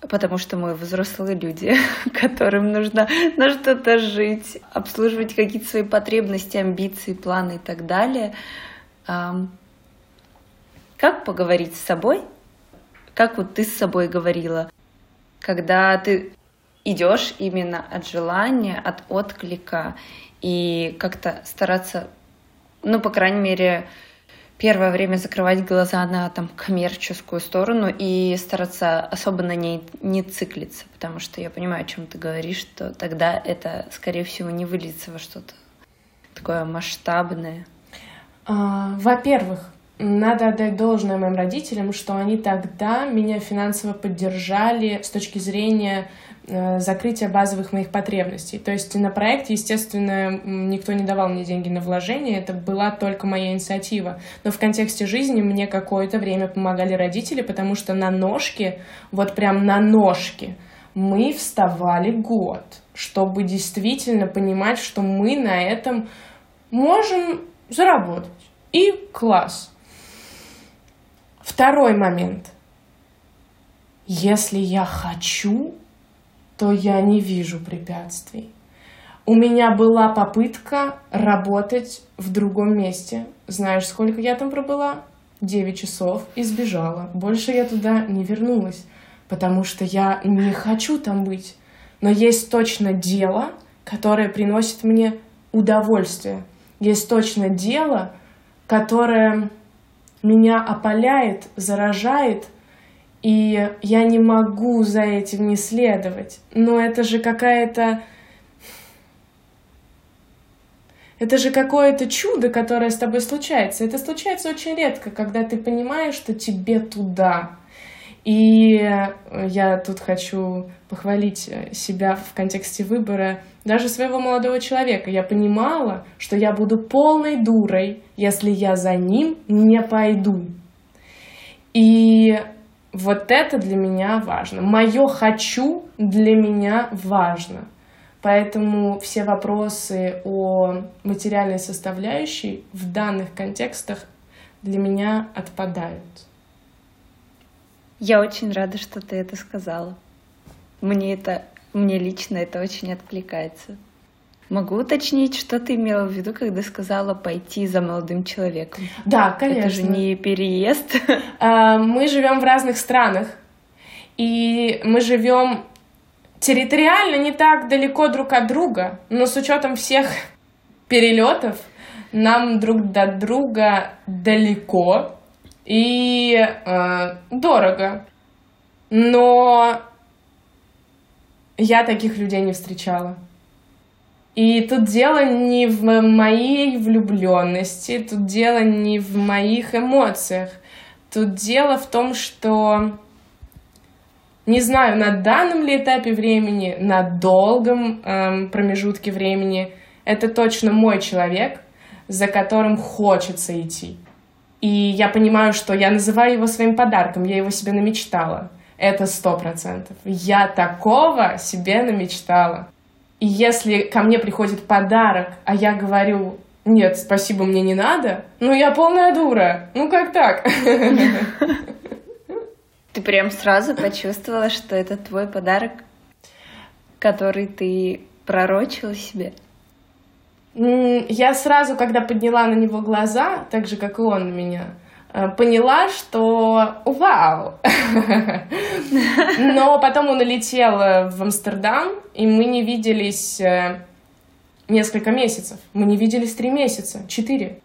потому что мы взрослые люди, которым нужно на что-то жить, обслуживать какие-то свои потребности, амбиции, планы и так далее. Как поговорить с собой? Как вот ты с собой говорила, когда ты идешь именно от желания, от отклика и как-то стараться, ну, по крайней мере, первое время закрывать глаза на там коммерческую сторону и стараться особо на ней не циклиться, потому что я понимаю, о чем ты говоришь, что тогда это, скорее всего, не выльется во что-то такое масштабное. А, во-первых, надо отдать должное моим родителям, что они тогда меня финансово поддержали с точки зрения Э, закрытия базовых моих потребностей. То есть на проект, естественно, никто не давал мне деньги на вложение, это была только моя инициатива. Но в контексте жизни мне какое-то время помогали родители, потому что на ножки, вот прям на ножки, мы вставали год, чтобы действительно понимать, что мы на этом можем заработать. И класс. Второй момент. Если я хочу, то я не вижу препятствий. У меня была попытка работать в другом месте. Знаешь, сколько я там пробыла? Девять часов и сбежала. Больше я туда не вернулась, потому что я не хочу там быть. Но есть точно дело, которое приносит мне удовольствие. Есть точно дело, которое меня опаляет, заражает И я не могу за этим не следовать. Но это же какая-то... Это же какое-то чудо, которое с тобой случается. Это случается очень редко, когда ты понимаешь, что тебе туда. И я тут хочу похвалить себя в контексте выбора даже своего молодого человека. Я понимала, что я буду полной дурой, если я за ним не пойду. И вот это для меня важно. Мое «хочу» для меня важно. Поэтому все вопросы о материальной составляющей в данных контекстах для меня отпадают. Я очень рада, что ты это сказала. Мне это, мне лично это очень откликается. Могу уточнить, что ты имела в виду, когда сказала пойти за молодым человеком? Да, конечно. Это же не переезд. А, мы живем в разных странах, и мы живем территориально не так далеко друг от друга, но с учетом всех перелетов нам друг до друга далеко и э, дорого. Но я таких людей не встречала. И тут дело не в моей влюбленности, тут дело не в моих эмоциях. Тут дело в том, что не знаю, на данном ли этапе времени, на долгом эм, промежутке времени, это точно мой человек, за которым хочется идти. И я понимаю, что я называю его своим подарком, я его себе намечтала. Это сто процентов. Я такого себе намечтала. И если ко мне приходит подарок, а я говорю, нет, спасибо, мне не надо, ну я полная дура. Ну как так? Ты прям сразу почувствовала, что это твой подарок, который ты пророчила себе? Я сразу, когда подняла на него глаза, так же, как и он на меня, поняла, что вау. Но потом он улетел э, в Амстердам, и мы не виделись э, несколько месяцев. Мы не виделись три месяца, четыре.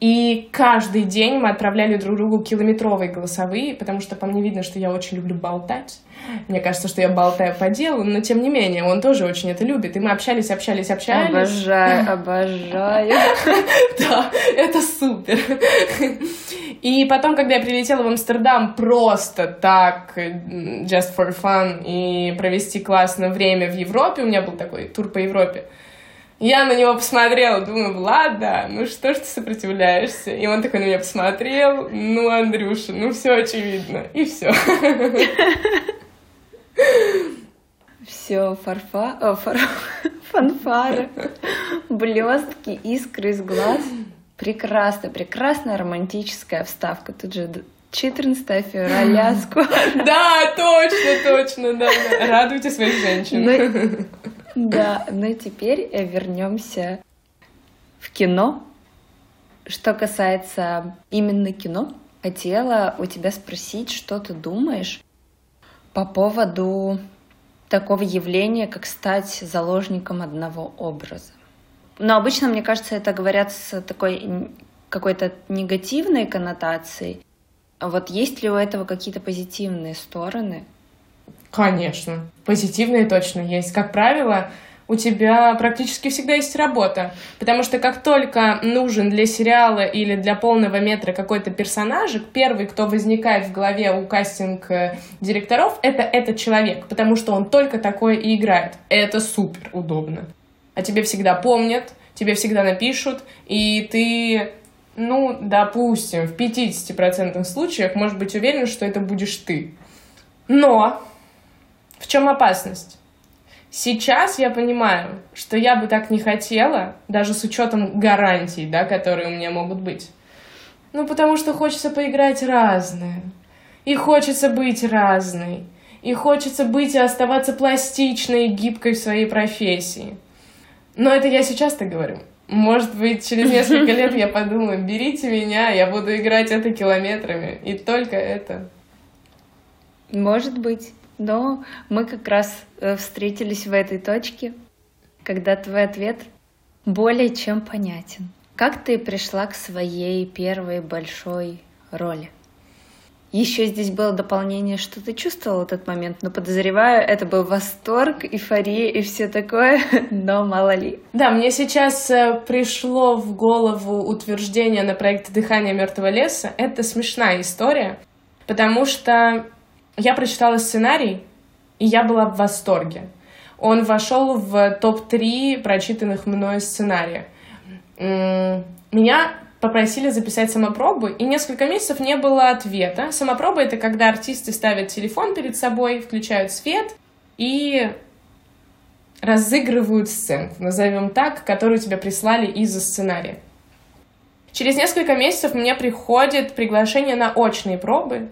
И каждый день мы отправляли друг другу километровые голосовые, потому что по мне видно, что я очень люблю болтать. Мне кажется, что я болтаю по делу, но тем не менее, он тоже очень это любит. И мы общались, общались, общались. Обожаю, обожаю. Да, это супер. И потом, когда я прилетела в Амстердам просто так, just for fun, и провести классное время в Европе, у меня был такой тур по Европе, я на него посмотрела, думаю, Влада, ну что ж ты сопротивляешься? И он такой на меня посмотрел, ну, Андрюша, ну все очевидно, и все. Все, фарфа, о, фар... фанфары, блестки, искры из глаз. Прекрасно, прекрасная романтическая вставка. Тут же 14 февраля скоро. Да, точно, точно, да. Радуйте своих женщин. Да, ну теперь э, вернемся в кино. Что касается именно кино, хотела у тебя спросить, что ты думаешь по поводу такого явления, как стать заложником одного образа. Но обычно, мне кажется, это говорят с такой какой-то негативной коннотацией. А вот есть ли у этого какие-то позитивные стороны? Конечно, позитивные точно есть. Как правило, у тебя практически всегда есть работа. Потому что как только нужен для сериала или для полного метра какой-то персонажик, первый, кто возникает в голове у кастинг-директоров, это этот человек. Потому что он только такое и играет. Это супер удобно. А тебе всегда помнят, тебе всегда напишут, и ты ну, допустим, в 50% случаях может быть уверен, что это будешь ты. Но в чем опасность? Сейчас я понимаю, что я бы так не хотела, даже с учетом гарантий, да, которые у меня могут быть. Ну, потому что хочется поиграть разное. И хочется быть разной. И хочется быть и оставаться пластичной и гибкой в своей профессии. Но это я сейчас так говорю. Может быть, через несколько лет я подумаю, берите меня, я буду играть это километрами. И только это. Может быть. Но мы как раз э, встретились в этой точке, когда твой ответ более чем понятен. Как ты пришла к своей первой большой роли? Еще здесь было дополнение, что ты чувствовала в этот момент, но подозреваю, это был восторг, эйфория и все такое, но мало ли. Да, мне сейчас э, пришло в голову утверждение на проекте «Дыхание мертвого леса». Это смешная история, потому что я прочитала сценарий, и я была в восторге. Он вошел в топ-3 прочитанных мной сценариев. Меня попросили записать самопробу, и несколько месяцев не было ответа. Самопроба — это когда артисты ставят телефон перед собой, включают свет и разыгрывают сценку, назовем так, которую тебе прислали из-за сценария. Через несколько месяцев мне приходит приглашение на очные пробы,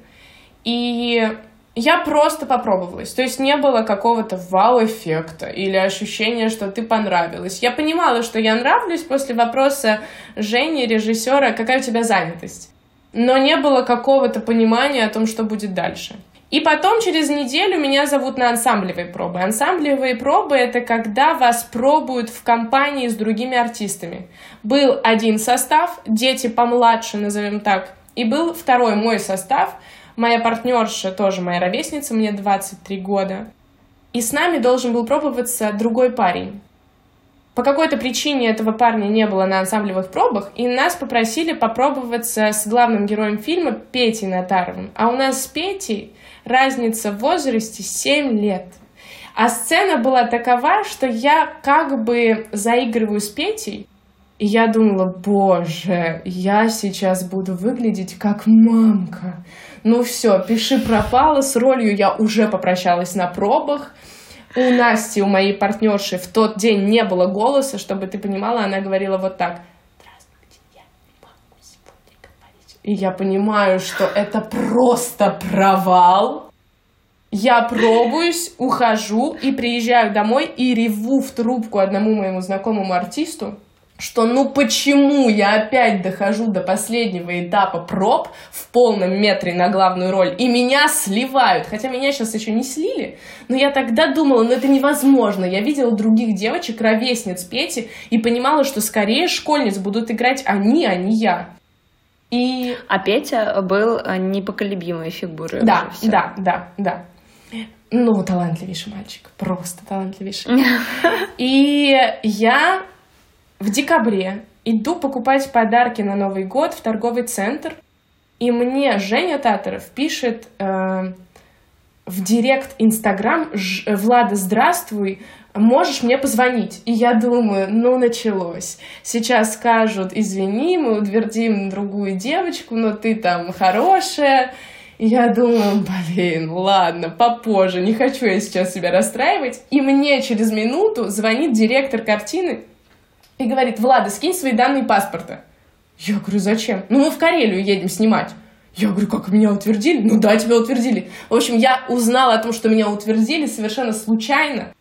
и я просто попробовалась. То есть не было какого-то вау-эффекта или ощущения, что ты понравилась. Я понимала, что я нравлюсь после вопроса Жени, режиссера, какая у тебя занятость. Но не было какого-то понимания о том, что будет дальше. И потом через неделю меня зовут на ансамблевые пробы. Ансамблевые пробы — это когда вас пробуют в компании с другими артистами. Был один состав, дети помладше, назовем так, и был второй мой состав — Моя партнерша тоже моя ровесница, мне 23 года. И с нами должен был пробоваться другой парень. По какой-то причине этого парня не было на ансамблевых пробах, и нас попросили попробоваться с главным героем фильма Петей Натаровым. А у нас с Петей разница в возрасте 7 лет. А сцена была такова, что я как бы заигрываю с Петей, и я думала, боже, я сейчас буду выглядеть как мамка ну все, пиши пропало, с ролью я уже попрощалась на пробах. У Насти, у моей партнерши, в тот день не было голоса, чтобы ты понимала, она говорила вот так. И я понимаю, что это просто провал. Я пробуюсь, ухожу и приезжаю домой и реву в трубку одному моему знакомому артисту, что ну почему я опять дохожу до последнего этапа проб в полном метре на главную роль, и меня сливают. Хотя меня сейчас еще не слили, но я тогда думала, ну это невозможно. Я видела других девочек, ровесниц Пети, и понимала, что скорее школьниц будут играть они, а не я. И... А Петя был непоколебимой фигурой. Да, да, да, да. Ну, талантливейший мальчик, просто талантливейший. И я в декабре иду покупать подарки на Новый год в торговый центр, и мне Женя Татаров пишет э, в директ Инстаграм «Влада, здравствуй, можешь мне позвонить?» И я думаю, ну, началось. Сейчас скажут, извини, мы утвердим другую девочку, но ты там хорошая. Я думаю, блин, ладно, попозже, не хочу я сейчас себя расстраивать. И мне через минуту звонит директор картины и говорит, Влада, скинь свои данные паспорта. Я говорю, зачем? Ну, мы в Карелию едем снимать. Я говорю, как меня утвердили? Ну да, тебя утвердили. В общем, я узнала о том, что меня утвердили совершенно случайно.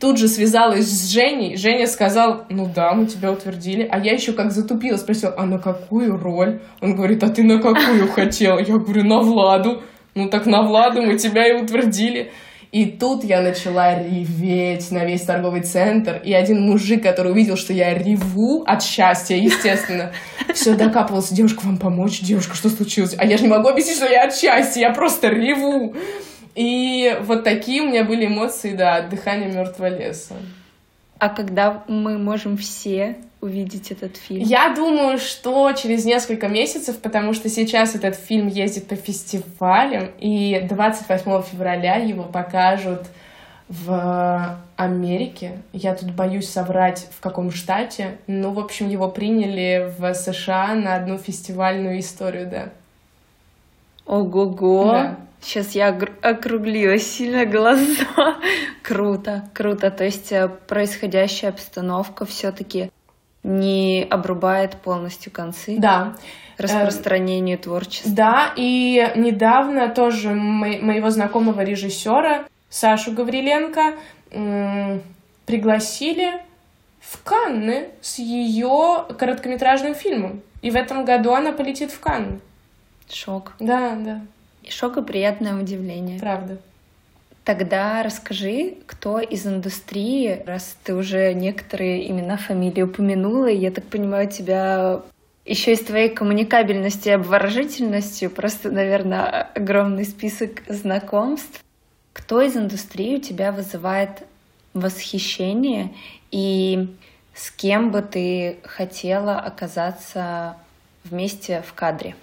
Тут же связалась с Женей. Женя сказал, ну да, мы тебя утвердили. А я еще как затупила, спросила, а на какую роль? Он говорит, а ты на какую хотела? Я говорю, на Владу. Ну так на Владу мы тебя и утвердили. И тут я начала реветь на весь торговый центр. И один мужик, который увидел, что я реву от счастья, естественно, все докапывался. Девушка, вам помочь? Девушка, что случилось? А я же не могу объяснить, что я от счастья, я просто реву. И вот такие у меня были эмоции, да, от дыхания мертвого леса. А когда мы можем все увидеть этот фильм? Я думаю, что через несколько месяцев, потому что сейчас этот фильм ездит по фестивалям, и 28 февраля его покажут в Америке. Я тут боюсь соврать, в каком штате. Ну, в общем, его приняли в США на одну фестивальную историю, да. Ого-го! Да. Сейчас я округлила сильно глаза. круто, круто. То есть э, происходящая обстановка все-таки не обрубает полностью концы. Да. Распространению э, творчества. Да, и недавно тоже мо- моего знакомого режиссера Сашу Гавриленко м- пригласили в Канны с ее короткометражным фильмом. И в этом году она полетит в Канны. Шок. Да, да. И шок и приятное удивление. Правда. Тогда расскажи, кто из индустрии, раз ты уже некоторые имена, фамилии упомянула, и я так понимаю, тебя Еще и с твоей коммуникабельностью и обворожительностью просто, наверное, огромный список знакомств. Кто из индустрии у тебя вызывает восхищение и с кем бы ты хотела оказаться вместе в кадре?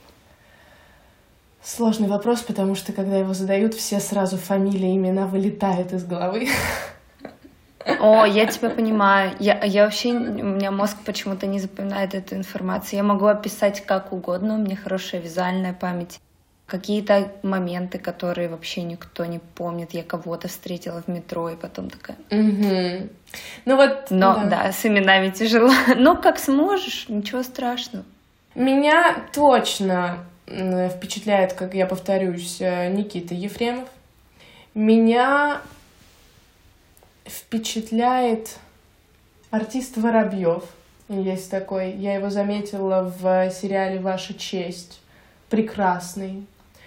Сложный вопрос, потому что когда его задают, все сразу фамилии, имена вылетают из головы. О, я тебя понимаю. Я, я вообще, у меня мозг почему-то не запоминает эту информацию. Я могу описать как угодно, у меня хорошая визуальная память. Какие-то моменты, которые вообще никто не помнит. Я кого-то встретила в метро и потом такая... Угу. Ну вот... Но да. да, с именами тяжело. Но как сможешь, ничего страшного. Меня точно впечатляет, как я повторюсь, э, Никита Ефремов. Меня впечатляет артист Воробьев. Есть такой. Я его заметила в сериале «Ваша честь». Прекрасный.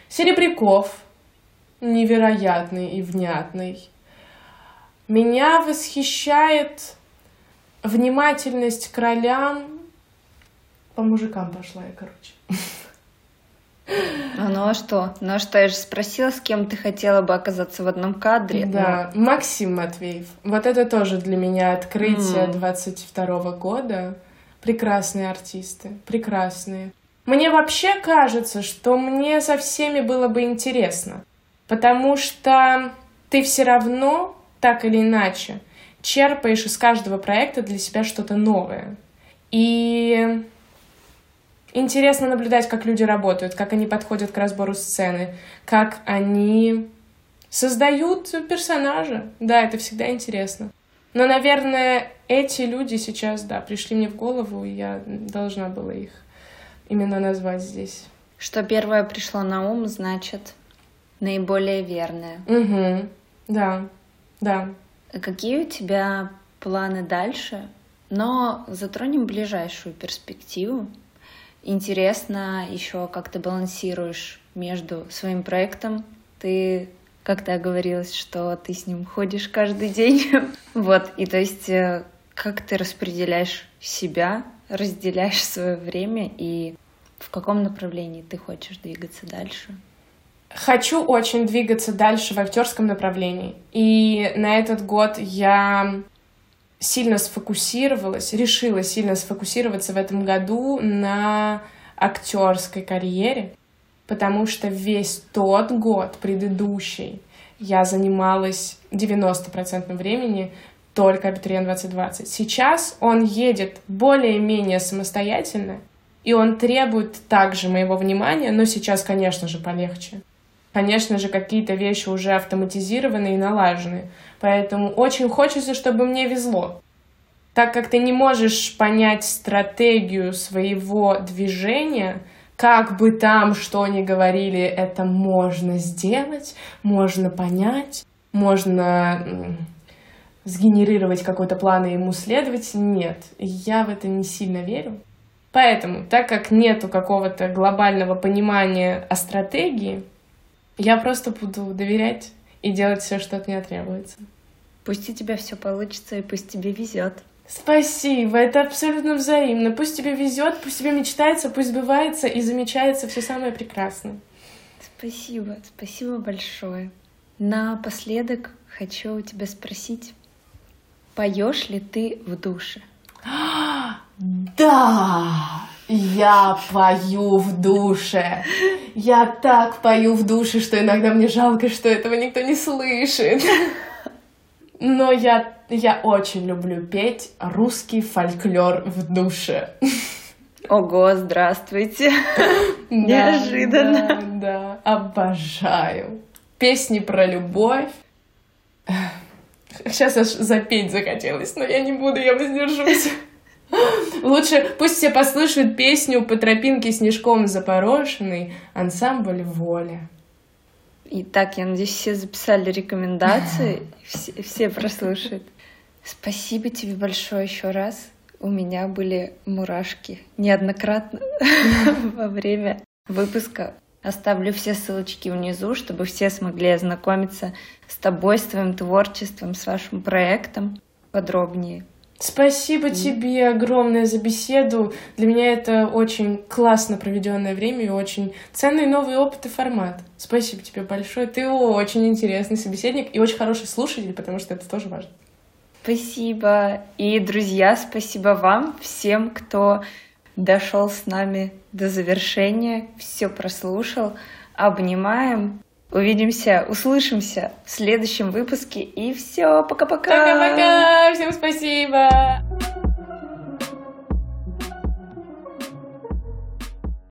Серебряков. Невероятный и внятный. Меня восхищает внимательность к ролям. По мужикам пошла я, короче. А ну а что? Ну а что, я же спросила, с кем ты хотела бы оказаться в одном кадре. Да, ну... Максим Матвеев. Вот это тоже для меня открытие mm. 22 года. Прекрасные артисты, прекрасные. Мне вообще кажется, что мне со всеми было бы интересно, потому что ты все равно, так или иначе, черпаешь из каждого проекта для себя что-то новое. И интересно наблюдать, как люди работают, как они подходят к разбору сцены, как они создают персонажа. Да, это всегда интересно. Но, наверное, эти люди сейчас, да, пришли мне в голову, и я должна была их именно назвать здесь. Что первое пришло на ум, значит, наиболее верное. Угу, да, да. Какие у тебя планы дальше? Но затронем ближайшую перспективу. Интересно еще, как ты балансируешь между своим проектом. Ты как-то оговорилась, что ты с ним ходишь каждый день. вот, и то есть э, как ты распределяешь себя, разделяешь свое время и в каком направлении ты хочешь двигаться дальше? Хочу очень двигаться дальше в актерском направлении. И на этот год я сильно сфокусировалась, решила сильно сфокусироваться в этом году на актерской карьере, потому что весь тот год предыдущий я занималась 90% времени только абитуриент 2020. Сейчас он едет более-менее самостоятельно, и он требует также моего внимания, но сейчас, конечно же, полегче. Конечно же, какие-то вещи уже автоматизированы и налажены. Поэтому очень хочется, чтобы мне везло. Так как ты не можешь понять стратегию своего движения, как бы там что ни говорили, это можно сделать, можно понять, можно сгенерировать какой-то план и ему следовать. Нет, я в это не сильно верю. Поэтому, так как нету какого-то глобального понимания о стратегии, я просто буду доверять и делать все, что от меня требуется. Пусть у тебя все получится, и пусть тебе везет. Спасибо, это абсолютно взаимно. Пусть тебе везет, пусть тебе мечтается, пусть сбывается и замечается все самое прекрасное. Спасибо, спасибо большое. Напоследок хочу у тебя спросить, поешь ли ты в душе? Да, я пою в душе. Я так пою в душе, что иногда мне жалко, что этого никто не слышит. Но я, я очень люблю петь русский фольклор в душе. Ого, здравствуйте. Неожиданно. Да, да, обожаю. Песни про любовь. Сейчас аж запеть захотелось, но я не буду, я воздержусь. Лучше пусть все послушают песню по тропинке снежком запорошенный ансамбль «Воля». Итак, я надеюсь, все записали рекомендации, все, все прослушают. Спасибо тебе большое еще раз. У меня были мурашки неоднократно во время выпуска. Оставлю все ссылочки внизу, чтобы все смогли ознакомиться с тобой, с твоим творчеством, с вашим проектом подробнее. Спасибо тебе огромное за беседу. Для меня это очень классно проведенное время и очень ценный новый опыт и формат. Спасибо тебе большое. Ты очень интересный собеседник и очень хороший слушатель, потому что это тоже важно. Спасибо. И, друзья, спасибо вам, всем, кто дошел с нами до завершения, все прослушал. Обнимаем. Увидимся, услышимся в следующем выпуске. И все, пока-пока. Пока-пока, всем спасибо.